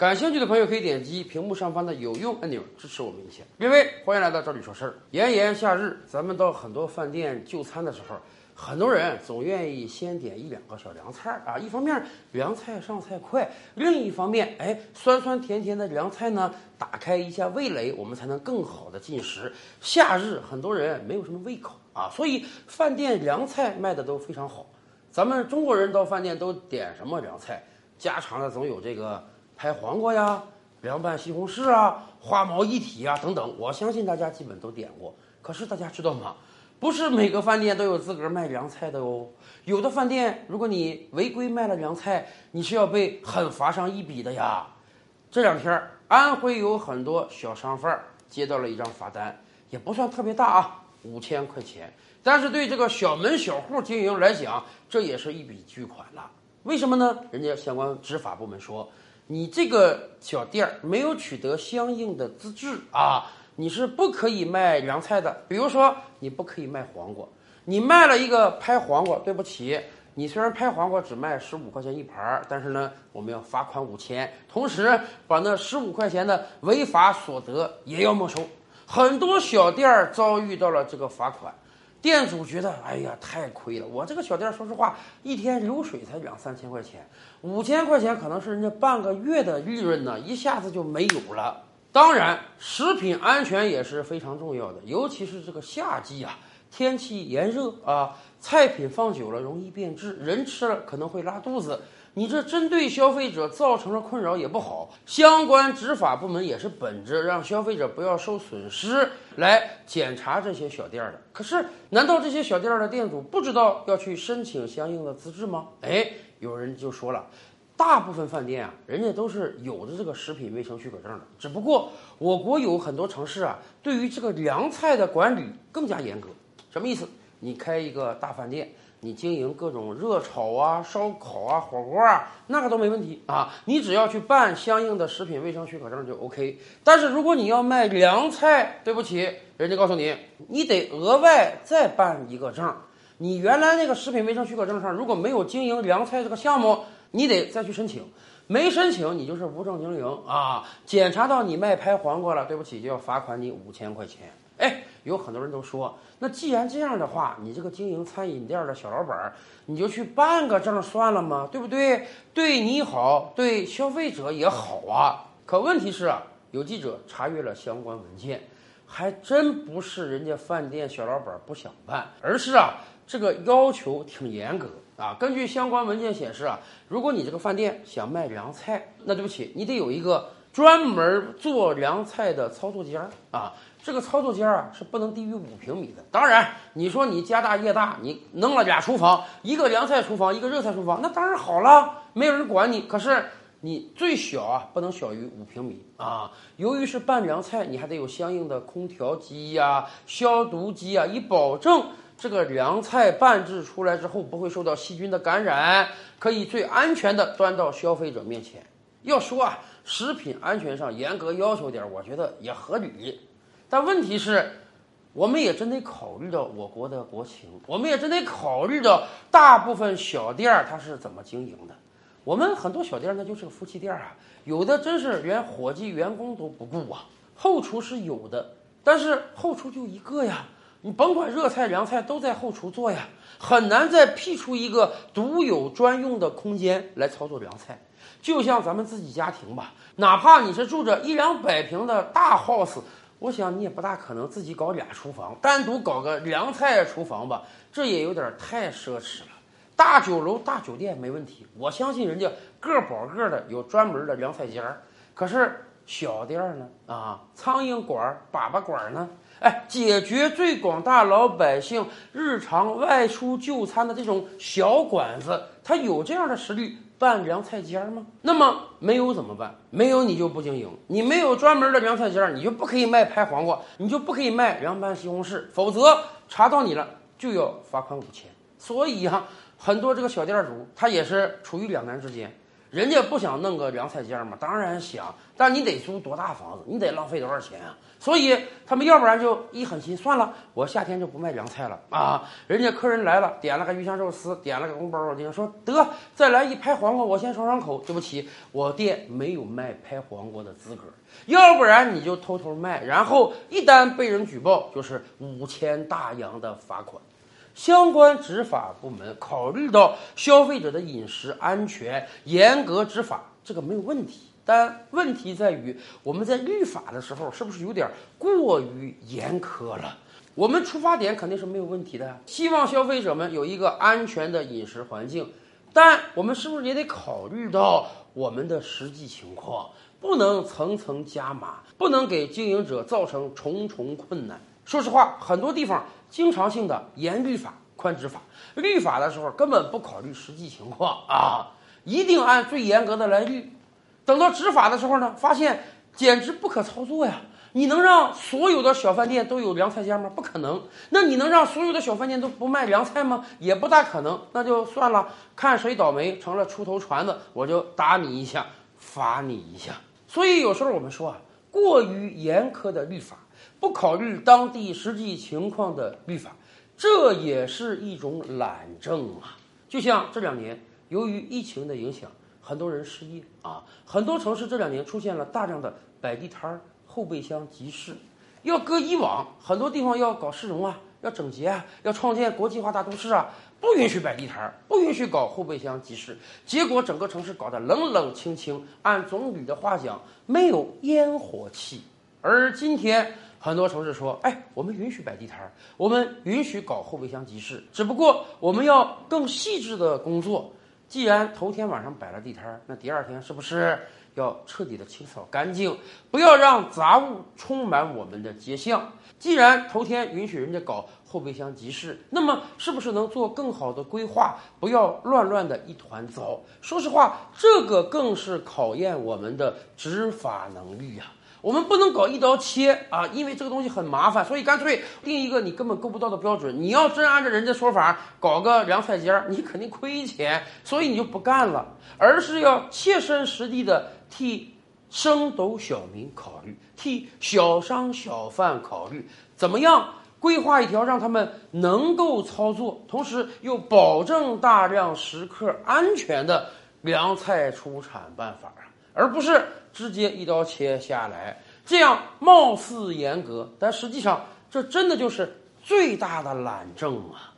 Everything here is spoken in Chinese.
感兴趣的朋友可以点击屏幕上方的有用按钮支持我们一下。各位，欢迎来到这里说事儿。炎炎夏日，咱们到很多饭店就餐的时候，很多人总愿意先点一两个小凉菜啊。一方面凉菜上菜快，另一方面，哎，酸酸甜甜的凉菜呢，打开一下味蕾，我们才能更好的进食。夏日很多人没有什么胃口啊，所以饭店凉菜卖的都非常好。咱们中国人到饭店都点什么凉菜？家常的总有这个。拍黄瓜呀，凉拌西红柿啊，花毛一体啊，等等，我相信大家基本都点过。可是大家知道吗？不是每个饭店都有资格卖凉菜的哦。有的饭店，如果你违规卖了凉菜，你是要被狠罚上一笔的呀。这两天，安徽有很多小商贩接到了一张罚单，也不算特别大啊，五千块钱。但是对这个小门小户经营来讲，这也是一笔巨款了。为什么呢？人家相关执法部门说。你这个小店儿没有取得相应的资质啊，你是不可以卖凉菜的。比如说，你不可以卖黄瓜，你卖了一个拍黄瓜，对不起，你虽然拍黄瓜只卖十五块钱一盘儿，但是呢，我们要罚款五千，同时把那十五块钱的违法所得也要没收。很多小店儿遭遇到了这个罚款。店主觉得，哎呀，太亏了！我这个小店，说实话，一天流水才两三千块钱，五千块钱可能是人家半个月的利润呢，一下子就没有了。当然，食品安全也是非常重要的，尤其是这个夏季啊，天气炎热啊，菜品放久了容易变质，人吃了可能会拉肚子。你这针对消费者造成了困扰也不好，相关执法部门也是本着让消费者不要受损失来检查这些小店的。可是，难道这些小店的店主不知道要去申请相应的资质吗？哎，有人就说了，大部分饭店啊，人家都是有着这个食品卫生许可证的，只不过我国有很多城市啊，对于这个凉菜的管理更加严格。什么意思？你开一个大饭店。你经营各种热炒啊、烧烤啊、火锅啊，那个都没问题啊。你只要去办相应的食品卫生许可证就 OK。但是如果你要卖凉菜，对不起，人家告诉你，你得额外再办一个证。你原来那个食品卫生许可证上如果没有经营凉菜这个项目，你得再去申请。没申请，你就是无证经营啊。检查到你卖拍黄瓜了，对不起，就要罚款你五千块钱。哎，有很多人都说，那既然这样的话，你这个经营餐饮店的小老板，你就去办个证算了吗？对不对？对你好，对消费者也好啊。可问题是啊，有记者查阅了相关文件，还真不是人家饭店小老板不想办，而是啊，这个要求挺严格啊。根据相关文件显示啊，如果你这个饭店想卖凉菜，那对不起，你得有一个专门做凉菜的操作间啊。这个操作间啊是不能低于五平米的。当然，你说你家大业大，你弄了俩厨房，一个凉菜厨房，一个热菜厨房，那当然好了，没有人管你。可是你最小啊不能小于五平米啊。由于是拌凉菜，你还得有相应的空调机呀、消毒机啊，以保证这个凉菜拌制出来之后不会受到细菌的感染，可以最安全的端到消费者面前。要说啊，食品安全上严格要求点，我觉得也合理。但问题是，我们也真得考虑到我国的国情，我们也真得考虑到大部分小店儿它是怎么经营的。我们很多小店儿那就是个夫妻店啊，有的真是连伙计员工都不顾啊。后厨是有的，但是后厨就一个呀，你甭管热菜凉菜都在后厨做呀，很难再辟出一个独有专用的空间来操作凉菜。就像咱们自己家庭吧，哪怕你是住着一两百平的大 house。我想你也不大可能自己搞俩厨房，单独搞个凉菜厨房吧，这也有点太奢侈了。大酒楼、大酒店没问题，我相信人家个保个的有专门的凉菜间儿。可是小店呢？啊，苍蝇馆、粑粑馆呢？哎，解决最广大老百姓日常外出就餐的这种小馆子，他有这样的实力。拌凉菜间吗？那么没有怎么办？没有你就不经营，你没有专门的凉菜间，你就不可以卖拍黄瓜，你就不可以卖凉拌西红柿，否则查到你了就要罚款五千。所以哈，很多这个小店主他也是处于两难之间，人家不想弄个凉菜间吗？当然想，但你得租多大房子？你得浪费多少钱啊？所以他们要不然就一狠心，算了，我夏天就不卖凉菜了啊！人家客人来了，点了个鱼香肉丝，点了个宫保鸡丁，说得再来一拍黄瓜，我先爽爽口。对不起，我店没有卖拍黄瓜的资格。要不然你就偷偷卖，然后一旦被人举报，就是五千大洋的罚款。相关执法部门考虑到消费者的饮食安全，严格执法，这个没有问题。但问题在于，我们在立法的时候是不是有点过于严苛了？我们出发点肯定是没有问题的，希望消费者们有一个安全的饮食环境。但我们是不是也得考虑到我们的实际情况？不能层层加码，不能给经营者造成重重困难。说实话，很多地方经常性的严律法、宽执法，律法的时候根本不考虑实际情况啊，一定按最严格的来律。等到执法的时候呢，发现简直不可操作呀！你能让所有的小饭店都有凉菜间吗？不可能。那你能让所有的小饭店都不卖凉菜吗？也不大可能。那就算了，看谁倒霉成了出头船子，我就打你一下，罚你一下。所以有时候我们说啊，过于严苛的律法，不考虑当地实际情况的律法，这也是一种懒政啊。就像这两年，由于疫情的影响，很多人失业啊，很多城市这两年出现了大量的摆地摊儿、后备箱集市。要搁以往，很多地方要搞市容啊，要整洁啊，要创建国际化大都市啊。不允许摆地摊儿，不允许搞后备箱集市，结果整个城市搞得冷冷清清。按总理的话讲，没有烟火气。而今天很多城市说：“哎，我们允许摆地摊儿，我们允许搞后备箱集市，只不过我们要更细致的工作。既然头天晚上摆了地摊儿，那第二天是不是要彻底的清扫干净，不要让杂物充满我们的街巷？既然头天允许人家搞。”后备箱集市，那么是不是能做更好的规划？不要乱乱的一团糟。说实话，这个更是考验我们的执法能力呀。我们不能搞一刀切啊，因为这个东西很麻烦，所以干脆定一个你根本够不到的标准。你要真按照人家说法搞个凉菜间儿，你肯定亏钱，所以你就不干了，而是要切身实地的替升斗小民考虑，替小商小贩考虑，怎么样？规划一条让他们能够操作，同时又保证大量食客安全的凉菜出产办法，而不是直接一刀切下来。这样貌似严格，但实际上这真的就是最大的懒政啊。